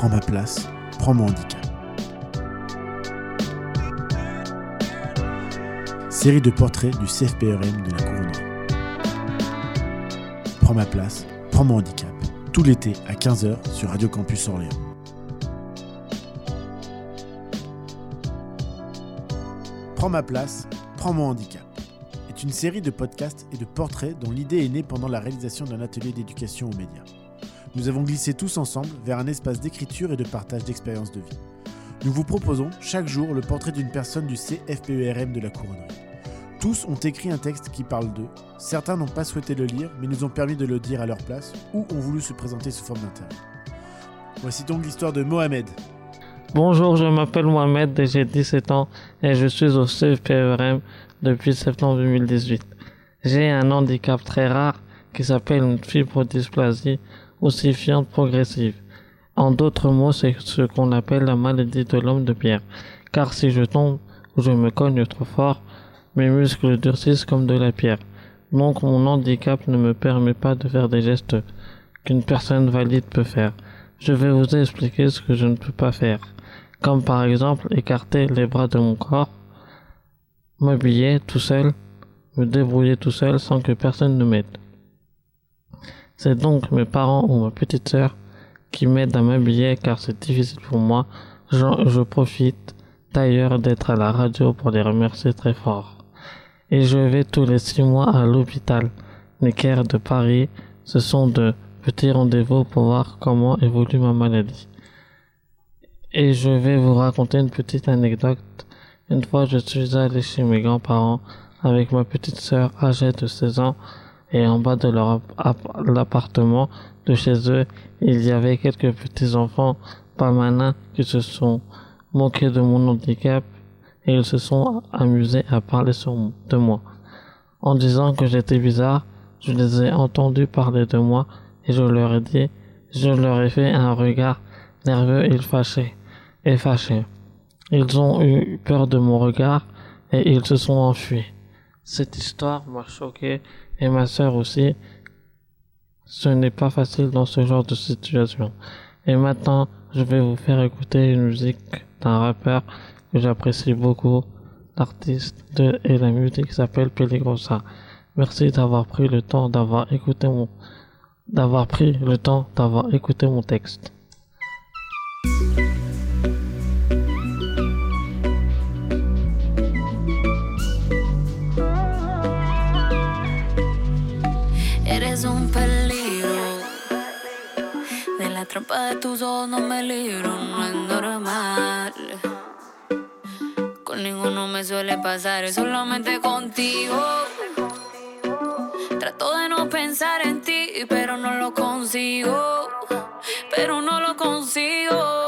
Prends ma place, prends mon handicap. Série de portraits du CFPRM de la couronnerie. Prends ma place, prends mon handicap. Tout l'été à 15h sur Radio Campus Orléans. Prends ma place, prends mon handicap est une série de podcasts et de portraits dont l'idée est née pendant la réalisation d'un atelier d'éducation aux médias. Nous avons glissé tous ensemble vers un espace d'écriture et de partage d'expériences de vie. Nous vous proposons chaque jour le portrait d'une personne du CFPERM de la couronnerie. Tous ont écrit un texte qui parle d'eux. Certains n'ont pas souhaité le lire, mais nous ont permis de le dire à leur place, ou ont voulu se présenter sous forme d'interview. Voici donc l'histoire de Mohamed. Bonjour, je m'appelle Mohamed et j'ai 17 ans et je suis au CFPERM depuis septembre 2018. J'ai un handicap très rare qui s'appelle une fibrodysplasie ossifiante progressive. En d'autres mots, c'est ce qu'on appelle la maladie de l'homme de pierre. Car si je tombe ou je me cogne trop fort, mes muscles durcissent comme de la pierre. Donc mon handicap ne me permet pas de faire des gestes qu'une personne valide peut faire. Je vais vous expliquer ce que je ne peux pas faire. Comme par exemple écarter les bras de mon corps, m'habiller tout seul, me débrouiller tout seul sans que personne ne m'aide. C'est donc mes parents ou ma petite sœur qui m'aident à m'habiller car c'est difficile pour moi. Je, profite d'ailleurs d'être à la radio pour les remercier très fort. Et je vais tous les six mois à l'hôpital Necker de Paris. Ce sont de petits rendez-vous pour voir comment évolue ma maladie. Et je vais vous raconter une petite anecdote. Une fois, je suis allé chez mes grands-parents avec ma petite sœur âgée de 16 ans et en bas de leur appartement de chez eux, il y avait quelques petits enfants pas malins qui se sont moqués de mon handicap et ils se sont amusés à parler de moi. En disant que j'étais bizarre, je les ai entendus parler de moi et je leur ai dit, je leur ai fait un regard nerveux et fâché, et fâché. Ils ont eu peur de mon regard et ils se sont enfuis. Cette histoire m'a choqué et ma sœur aussi. Ce n'est pas facile dans ce genre de situation. Et maintenant, je vais vous faire écouter une musique d'un rappeur que j'apprécie beaucoup. L'artiste de et la musique s'appelle Peligrosa. Merci d'avoir pris le temps d'avoir écouté mon d'avoir pris le temps d'avoir écouté mon texte. Trampa de tus ojos no me libro, no es normal. Con ninguno me suele pasar, es solamente contigo. Trato de no pensar en ti, pero no lo consigo. Pero no lo consigo.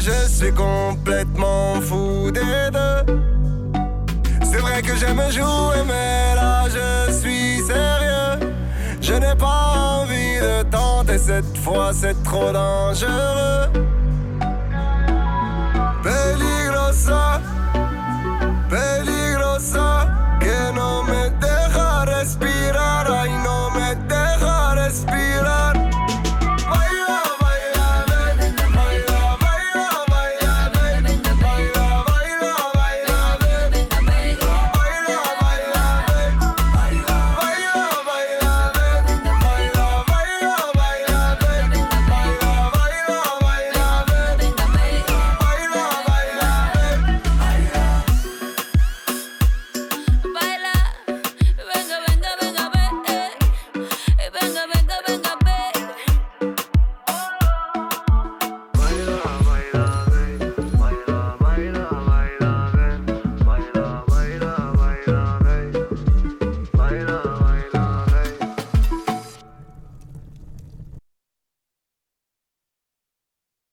Je suis complètement fou des deux. C'est vrai que j'aime jouer, mais là je suis sérieux. Je n'ai pas envie de tenter cette fois, c'est trop dangereux.